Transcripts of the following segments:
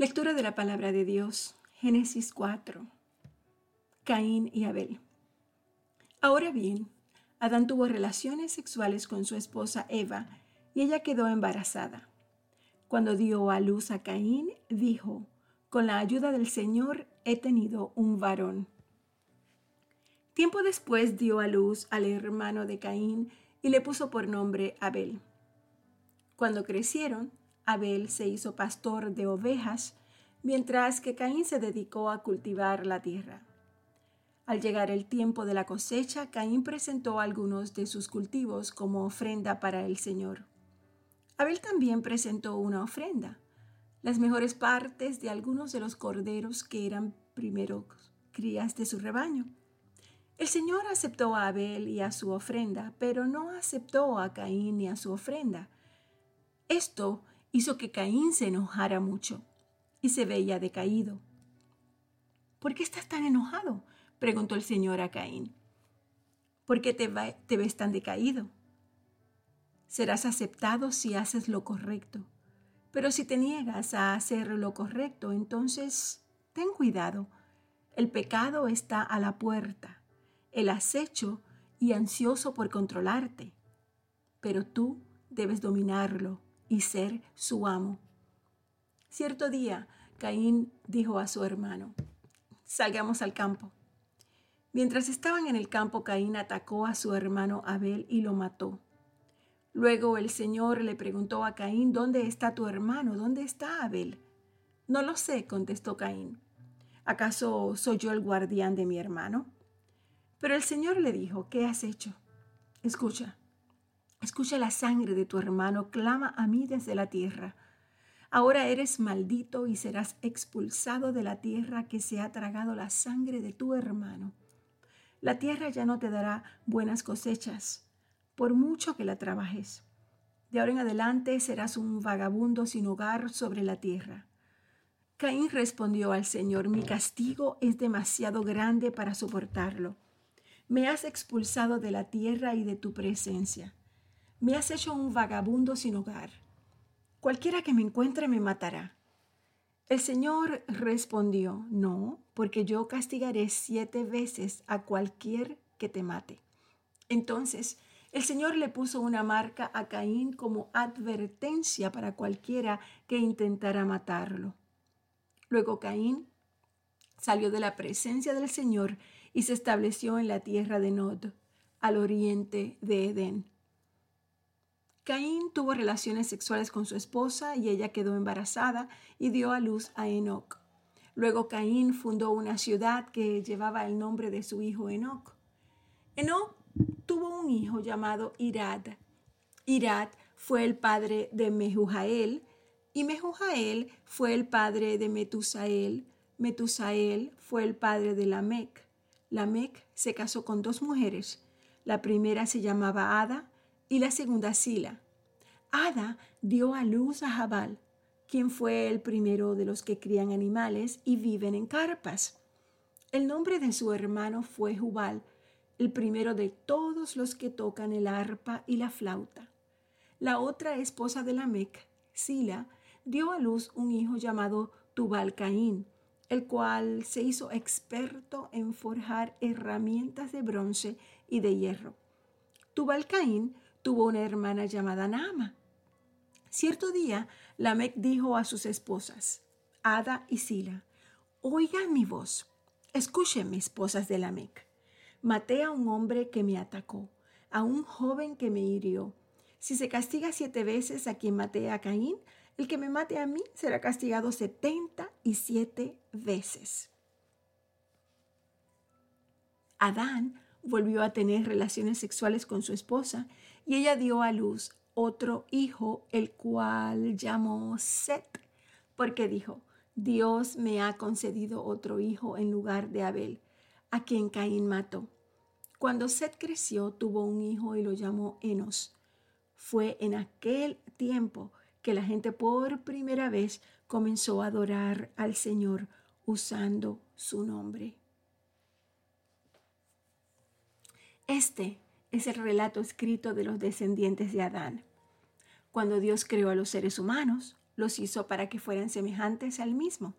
Lectura de la palabra de Dios, Génesis 4. Caín y Abel. Ahora bien, Adán tuvo relaciones sexuales con su esposa Eva y ella quedó embarazada. Cuando dio a luz a Caín, dijo, con la ayuda del Señor he tenido un varón. Tiempo después dio a luz al hermano de Caín y le puso por nombre Abel. Cuando crecieron, Abel se hizo pastor de ovejas, mientras que Caín se dedicó a cultivar la tierra. Al llegar el tiempo de la cosecha, Caín presentó algunos de sus cultivos como ofrenda para el Señor. Abel también presentó una ofrenda, las mejores partes de algunos de los corderos que eran primeros crías de su rebaño. El Señor aceptó a Abel y a su ofrenda, pero no aceptó a Caín ni a su ofrenda. Esto hizo que Caín se enojara mucho y se veía decaído. ¿Por qué estás tan enojado? preguntó el Señor a Caín. ¿Por qué te, te ves tan decaído? Serás aceptado si haces lo correcto. Pero si te niegas a hacer lo correcto, entonces ten cuidado. El pecado está a la puerta, el acecho y ansioso por controlarte. Pero tú debes dominarlo y ser su amo. Cierto día, Caín dijo a su hermano, salgamos al campo. Mientras estaban en el campo, Caín atacó a su hermano Abel y lo mató. Luego el Señor le preguntó a Caín, ¿dónde está tu hermano? ¿Dónde está Abel? No lo sé, contestó Caín. ¿Acaso soy yo el guardián de mi hermano? Pero el Señor le dijo, ¿qué has hecho? Escucha, Escucha la sangre de tu hermano, clama a mí desde la tierra. Ahora eres maldito y serás expulsado de la tierra que se ha tragado la sangre de tu hermano. La tierra ya no te dará buenas cosechas, por mucho que la trabajes. De ahora en adelante serás un vagabundo sin hogar sobre la tierra. Caín respondió al Señor, mi castigo es demasiado grande para soportarlo. Me has expulsado de la tierra y de tu presencia me has hecho un vagabundo sin hogar. Cualquiera que me encuentre me matará. El Señor respondió, no, porque yo castigaré siete veces a cualquier que te mate. Entonces el Señor le puso una marca a Caín como advertencia para cualquiera que intentara matarlo. Luego Caín salió de la presencia del Señor y se estableció en la tierra de Nod, al oriente de Edén. Caín tuvo relaciones sexuales con su esposa y ella quedó embarazada y dio a luz a Enoch. Luego Caín fundó una ciudad que llevaba el nombre de su hijo Enoch. Enoch tuvo un hijo llamado Irad. Irad fue el padre de Mehujael y Mehujael fue el padre de Metusael. Metusael fue el padre de Lamec. Lamec se casó con dos mujeres. La primera se llamaba Ada y la segunda Sila. Ada dio a luz a Jabal, quien fue el primero de los que crían animales y viven en carpas. El nombre de su hermano fue Jubal, el primero de todos los que tocan el arpa y la flauta. La otra esposa de Lamec, Sila, dio a luz un hijo llamado Tubal Caín, el cual se hizo experto en forjar herramientas de bronce y de hierro. Tubal Caín tuvo una hermana llamada Nama. Cierto día, Lamec dijo a sus esposas, Ada y Sila, oigan mi voz, escuchen esposas de Lamec. Maté a un hombre que me atacó, a un joven que me hirió. Si se castiga siete veces a quien maté a Caín, el que me mate a mí será castigado setenta y siete veces. Adán volvió a tener relaciones sexuales con su esposa y ella dio a luz otro hijo, el cual llamó Set, porque dijo, Dios me ha concedido otro hijo en lugar de Abel, a quien Caín mató. Cuando Set creció, tuvo un hijo y lo llamó Enos. Fue en aquel tiempo que la gente por primera vez comenzó a adorar al Señor usando su nombre. Este es el relato escrito de los descendientes de Adán. Cuando Dios creó a los seres humanos, los hizo para que fueran semejantes al mismo.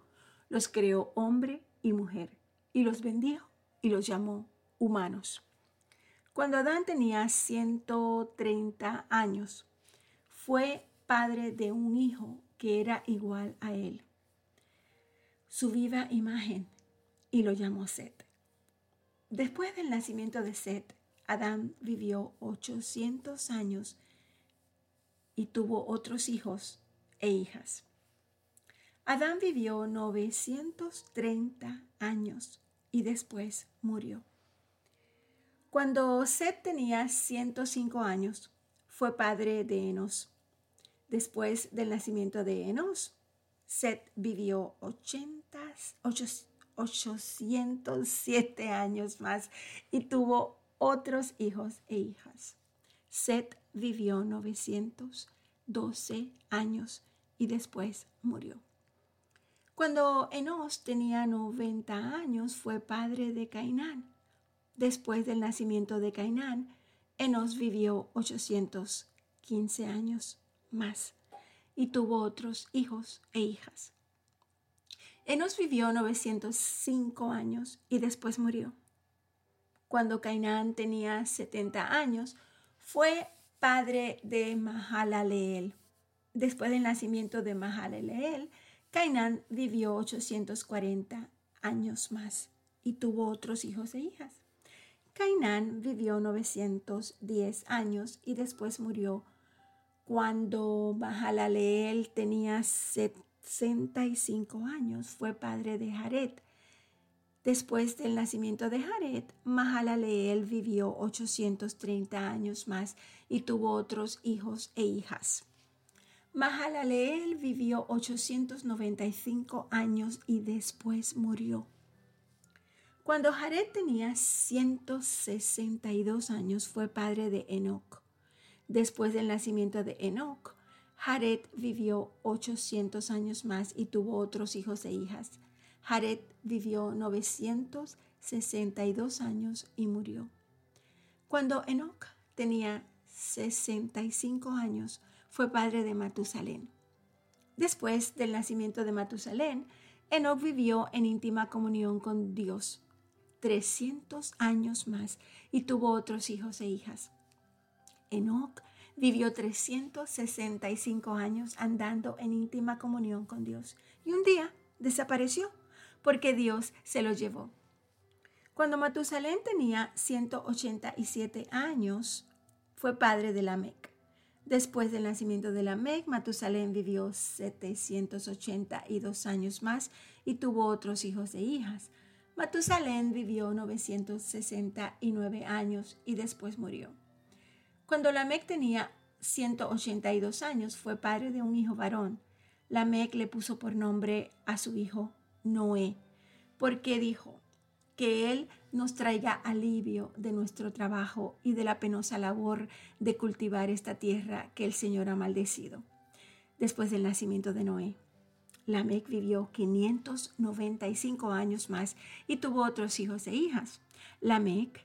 Los creó hombre y mujer, y los bendijo y los llamó humanos. Cuando Adán tenía 130 años, fue padre de un hijo que era igual a él, su viva imagen, y lo llamó Set. Después del nacimiento de Set, Adán vivió 800 años y tuvo otros hijos e hijas. Adán vivió 930 años y después murió. Cuando Set tenía 105 años, fue padre de Enos. Después del nacimiento de Enos, Set vivió 80, 807 años más y tuvo otros hijos e hijas. Set vivió 912 años y después murió. Cuando Enos tenía 90 años fue padre de Cainán. Después del nacimiento de Cainán, Enos vivió 815 años más y tuvo otros hijos e hijas. Enos vivió 905 años y después murió. Cuando Cainán tenía 70 años, fue padre de Mahalaleel. Después del nacimiento de Mahalaleel, Cainán vivió 840 años más y tuvo otros hijos e hijas. Cainán vivió 910 años y después murió cuando Mahalaleel tenía 65 años. Fue padre de Jared. Después del nacimiento de Jared, Mahalaleel vivió 830 años más y tuvo otros hijos e hijas. Mahalaleel vivió 895 años y después murió. Cuando Jared tenía 162 años fue padre de Enoch. Después del nacimiento de Enoch, Jared vivió 800 años más y tuvo otros hijos e hijas. Jared vivió 962 años y murió. Cuando Enoch tenía 65 años, fue padre de Matusalén. Después del nacimiento de Matusalén, Enoch vivió en íntima comunión con Dios 300 años más y tuvo otros hijos e hijas. Enoch vivió 365 años andando en íntima comunión con Dios y un día desapareció porque Dios se lo llevó. Cuando Matusalén tenía 187 años, fue padre de Lamec. Después del nacimiento de Lamec, Matusalén vivió 782 años más y tuvo otros hijos e hijas. Matusalén vivió 969 años y después murió. Cuando Lamec tenía 182 años, fue padre de un hijo varón. Lamec le puso por nombre a su hijo Noé, porque dijo que él nos traiga alivio de nuestro trabajo y de la penosa labor de cultivar esta tierra que el Señor ha maldecido. Después del nacimiento de Noé. Lamec vivió 595 años más y tuvo otros hijos e hijas. Lamec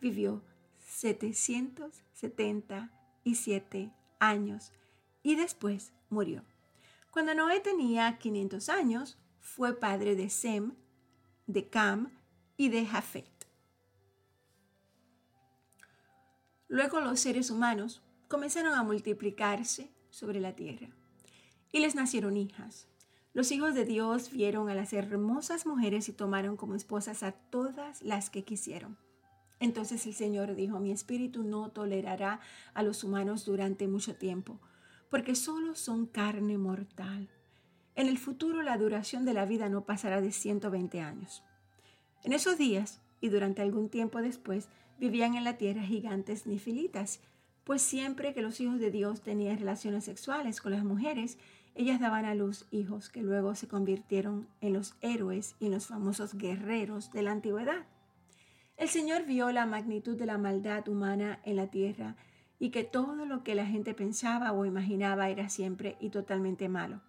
vivió 777 años y después murió. Cuando Noé tenía 500 años, fue padre de Sem, de Cam y de Jafet. Luego los seres humanos comenzaron a multiplicarse sobre la tierra y les nacieron hijas. Los hijos de Dios vieron a las hermosas mujeres y tomaron como esposas a todas las que quisieron. Entonces el Señor dijo, mi espíritu no tolerará a los humanos durante mucho tiempo, porque solo son carne mortal. En el futuro la duración de la vida no pasará de 120 años. En esos días, y durante algún tiempo después, vivían en la tierra gigantes nifilitas, pues siempre que los hijos de Dios tenían relaciones sexuales con las mujeres, ellas daban a luz hijos que luego se convirtieron en los héroes y en los famosos guerreros de la antigüedad. El Señor vio la magnitud de la maldad humana en la tierra y que todo lo que la gente pensaba o imaginaba era siempre y totalmente malo.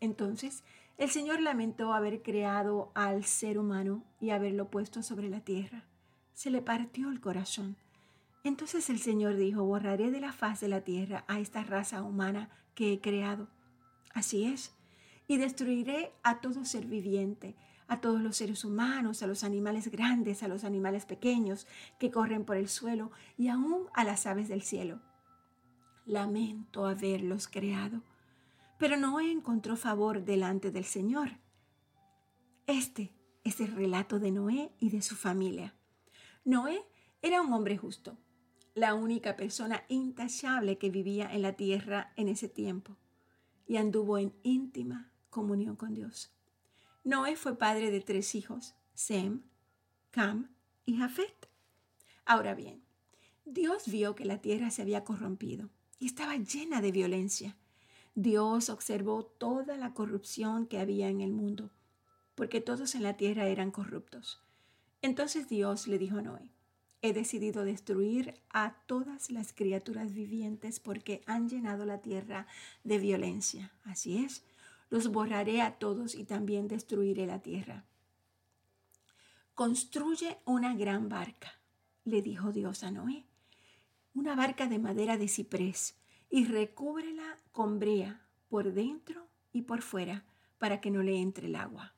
Entonces, el Señor lamentó haber creado al ser humano y haberlo puesto sobre la tierra. Se le partió el corazón. Entonces el Señor dijo, borraré de la faz de la tierra a esta raza humana que he creado Así es. Y destruiré a todo ser viviente, a todos los seres humanos, a los animales grandes, a los animales pequeños que corren por el suelo y aún a las aves del cielo. Lamento haberlos creado, pero Noé encontró favor delante del Señor. Este es el relato de Noé y de su familia. Noé era un hombre justo, la única persona intachable que vivía en la tierra en ese tiempo, y anduvo en íntima comunión con Dios. Noé fue padre de tres hijos, Sem, Cam y Jafet. Ahora bien, Dios vio que la tierra se había corrompido y estaba llena de violencia. Dios observó toda la corrupción que había en el mundo, porque todos en la tierra eran corruptos. Entonces Dios le dijo a Noé, he decidido destruir a todas las criaturas vivientes porque han llenado la tierra de violencia. Así es, los borraré a todos y también destruiré la tierra. Construye una gran barca, le dijo Dios a Noé, una barca de madera de ciprés, y recúbrela con brea por dentro y por fuera para que no le entre el agua.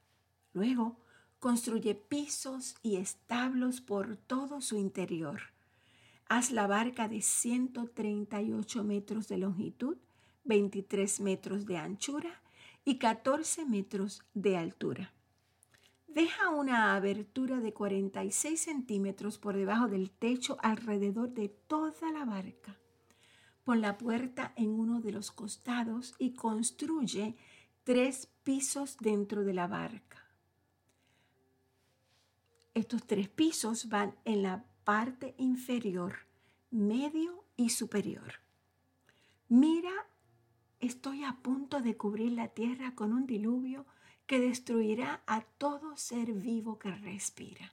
Luego, construye pisos y establos por todo su interior. Haz la barca de 138 metros de longitud, 23 metros de anchura y 14 metros de altura. Deja una abertura de 46 centímetros por debajo del techo alrededor de toda la barca. Pon la puerta en uno de los costados y construye tres pisos dentro de la barca. Estos tres pisos van en la parte inferior, medio y superior. Mira estoy a punto de cubrir la tierra con un diluvio que destruirá a todo ser vivo que respira.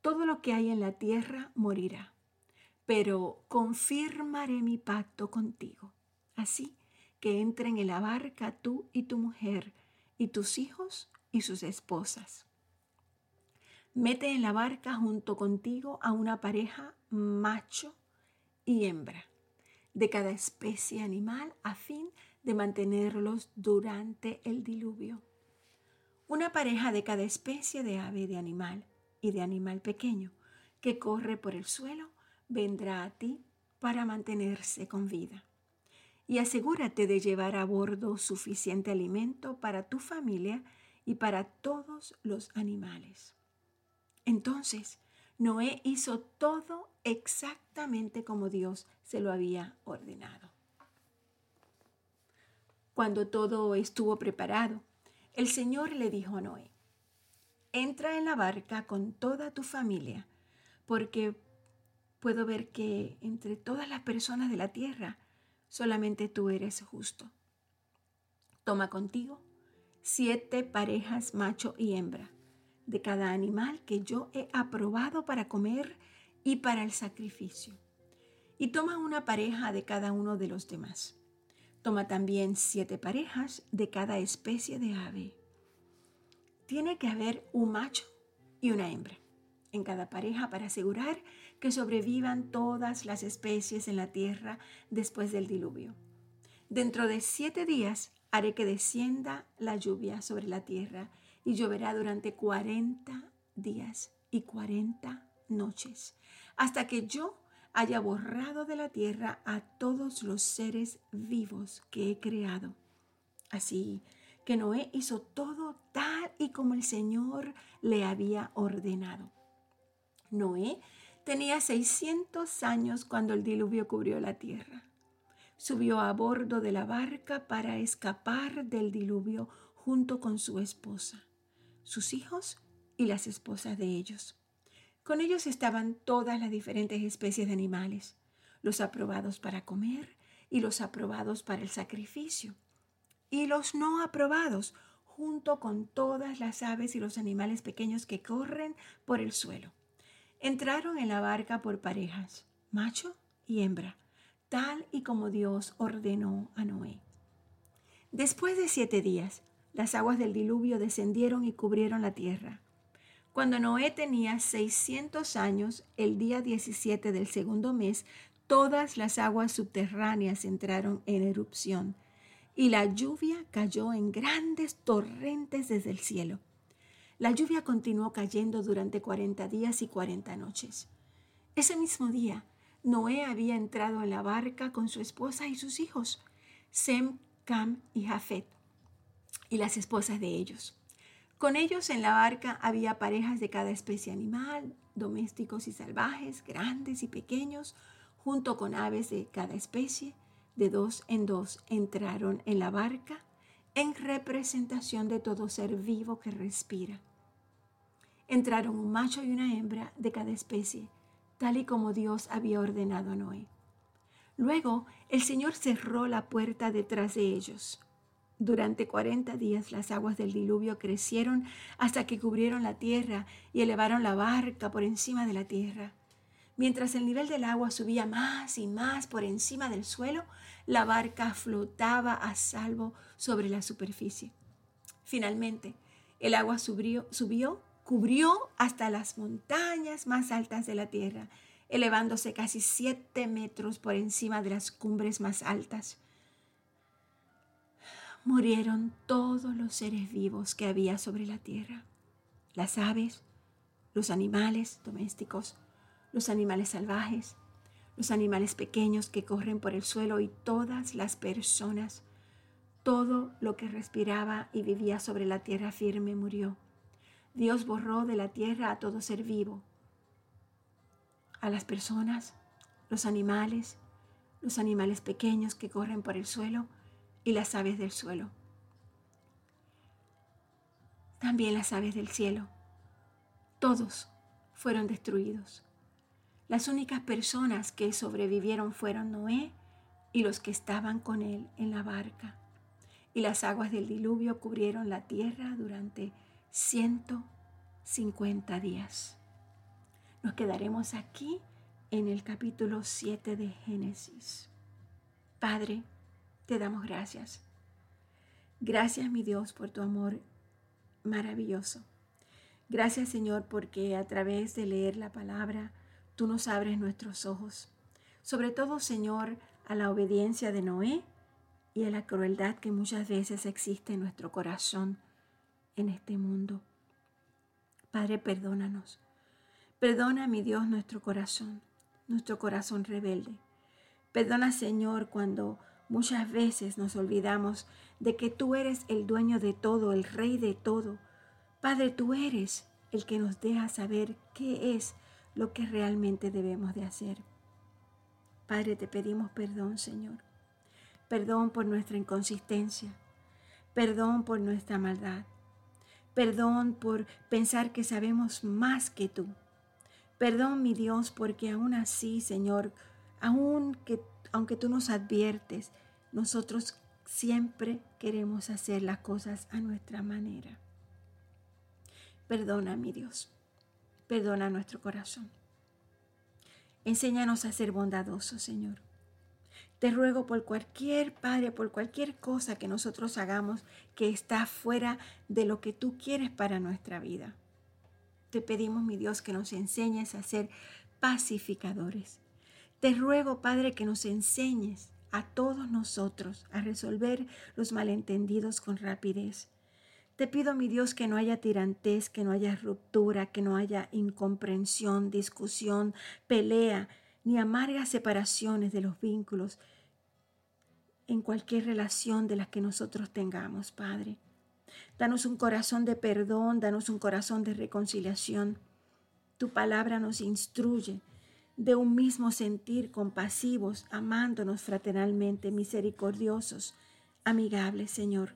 Todo lo que hay en la tierra morirá, pero confirmaré mi pacto contigo. Así que entren en la barca tú y tu mujer, y tus hijos y sus esposas. Mete en la barca junto contigo a una pareja macho y hembra de cada especie animal a fin de mantenerlos durante el diluvio. Una pareja de cada especie de ave de animal y de animal pequeño que corre por el suelo vendrá a ti para mantenerse con vida. Y asegúrate de llevar a bordo suficiente alimento para tu familia y para todos los animales. Entonces, Noé hizo todo exactamente como Dios se lo había ordenado. Cuando todo estuvo preparado, el Señor le dijo a Noé, entra en la barca con toda tu familia, porque puedo ver que entre todas las personas de la tierra, solamente tú eres justo. Toma contigo siete parejas macho y hembra de cada animal que yo he aprobado para comer y para el sacrificio. Y toma una pareja de cada uno de los demás. Toma también siete parejas de cada especie de ave. Tiene que haber un macho y una hembra en cada pareja para asegurar que sobrevivan todas las especies en la tierra después del diluvio. Dentro de siete días haré que descienda la lluvia sobre la tierra y lloverá durante cuarenta días y cuarenta noches, hasta que yo haya borrado de la tierra a todos los seres vivos que he creado. Así que Noé hizo todo tal y como el Señor le había ordenado. Noé tenía 600 años cuando el diluvio cubrió la tierra. Subió a bordo de la barca para escapar del diluvio junto con su esposa sus hijos y las esposas de ellos. Con ellos estaban todas las diferentes especies de animales, los aprobados para comer y los aprobados para el sacrificio, y los no aprobados, junto con todas las aves y los animales pequeños que corren por el suelo. Entraron en la barca por parejas, macho y hembra, tal y como Dios ordenó a Noé. Después de siete días, las aguas del diluvio descendieron y cubrieron la tierra. Cuando Noé tenía 600 años, el día 17 del segundo mes, todas las aguas subterráneas entraron en erupción y la lluvia cayó en grandes torrentes desde el cielo. La lluvia continuó cayendo durante cuarenta días y cuarenta noches. Ese mismo día, Noé había entrado en la barca con su esposa y sus hijos, Sem, Cam y Jafet, y las esposas de ellos. Con ellos en la barca había parejas de cada especie animal, domésticos y salvajes, grandes y pequeños, junto con aves de cada especie. De dos en dos entraron en la barca en representación de todo ser vivo que respira. Entraron un macho y una hembra de cada especie, tal y como Dios había ordenado a Noé. Luego el Señor cerró la puerta detrás de ellos. Durante cuarenta días las aguas del diluvio crecieron hasta que cubrieron la tierra y elevaron la barca por encima de la tierra. Mientras el nivel del agua subía más y más por encima del suelo, la barca flotaba a salvo sobre la superficie. Finalmente, el agua subió, subió, cubrió hasta las montañas más altas de la tierra, elevándose casi siete metros por encima de las cumbres más altas murieron todos los seres vivos que había sobre la tierra, las aves, los animales domésticos, los animales salvajes, los animales pequeños que corren por el suelo y todas las personas. Todo lo que respiraba y vivía sobre la tierra firme murió. Dios borró de la tierra a todo ser vivo, a las personas, los animales, los animales pequeños que corren por el suelo, y las aves del suelo. También las aves del cielo. Todos fueron destruidos. Las únicas personas que sobrevivieron fueron Noé y los que estaban con él en la barca. Y las aguas del diluvio cubrieron la tierra durante 150 días. Nos quedaremos aquí en el capítulo 7 de Génesis. Padre, te damos gracias. Gracias, mi Dios, por tu amor maravilloso. Gracias, Señor, porque a través de leer la palabra, tú nos abres nuestros ojos. Sobre todo, Señor, a la obediencia de Noé y a la crueldad que muchas veces existe en nuestro corazón en este mundo. Padre, perdónanos. Perdona, mi Dios, nuestro corazón, nuestro corazón rebelde. Perdona, Señor, cuando Muchas veces nos olvidamos de que tú eres el dueño de todo, el rey de todo. Padre, tú eres el que nos deja saber qué es lo que realmente debemos de hacer. Padre, te pedimos perdón, Señor. Perdón por nuestra inconsistencia. Perdón por nuestra maldad. Perdón por pensar que sabemos más que tú. Perdón, mi Dios, porque aún así, Señor, aún que aunque tú nos adviertes, nosotros siempre queremos hacer las cosas a nuestra manera. Perdona, mi Dios. Perdona nuestro corazón. Enséñanos a ser bondadosos, Señor. Te ruego por cualquier Padre, por cualquier cosa que nosotros hagamos que está fuera de lo que tú quieres para nuestra vida. Te pedimos, mi Dios, que nos enseñes a ser pacificadores, te ruego, Padre, que nos enseñes a todos nosotros a resolver los malentendidos con rapidez. Te pido, mi Dios, que no haya tirantez, que no haya ruptura, que no haya incomprensión, discusión, pelea, ni amargas separaciones de los vínculos en cualquier relación de las que nosotros tengamos, Padre. Danos un corazón de perdón, danos un corazón de reconciliación. Tu palabra nos instruye de un mismo sentir, compasivos, amándonos fraternalmente, misericordiosos, amigables, Señor.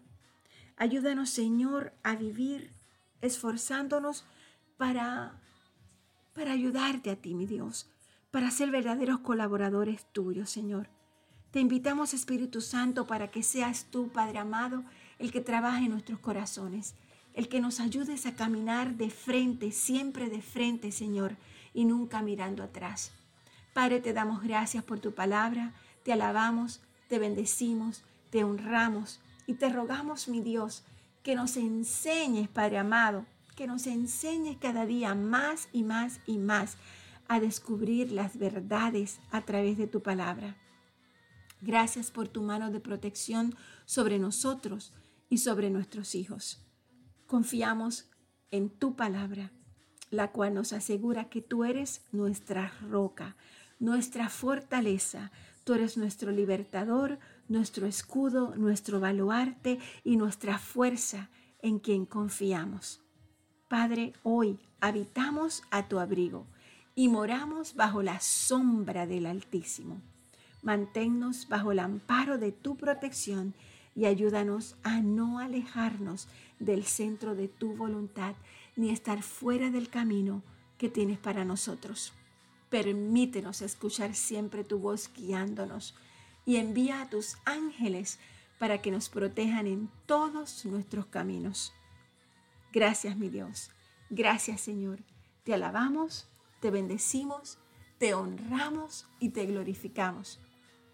Ayúdanos, Señor, a vivir esforzándonos para, para ayudarte a ti, mi Dios, para ser verdaderos colaboradores tuyos, Señor. Te invitamos, Espíritu Santo, para que seas tú, Padre amado, el que trabaje en nuestros corazones, el que nos ayudes a caminar de frente, siempre de frente, Señor, y nunca mirando atrás. Padre, te damos gracias por tu palabra, te alabamos, te bendecimos, te honramos y te rogamos, mi Dios, que nos enseñes, Padre amado, que nos enseñes cada día más y más y más a descubrir las verdades a través de tu palabra. Gracias por tu mano de protección sobre nosotros y sobre nuestros hijos. Confiamos en tu palabra, la cual nos asegura que tú eres nuestra roca, nuestra fortaleza, tú eres nuestro libertador, nuestro escudo, nuestro baluarte y nuestra fuerza en quien confiamos. Padre, hoy habitamos a tu abrigo y moramos bajo la sombra del Altísimo. Manténnos bajo el amparo de tu protección y ayúdanos a no alejarnos del centro de tu voluntad ni estar fuera del camino que tienes para nosotros. Permítenos escuchar siempre tu voz guiándonos y envía a tus ángeles para que nos protejan en todos nuestros caminos. Gracias, mi Dios. Gracias, Señor. Te alabamos, te bendecimos, te honramos y te glorificamos.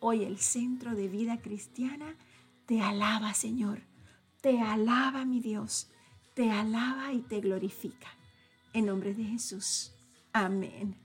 Hoy el Centro de Vida Cristiana te alaba, Señor. Te alaba, mi Dios. Te alaba y te glorifica. En nombre de Jesús. Amén.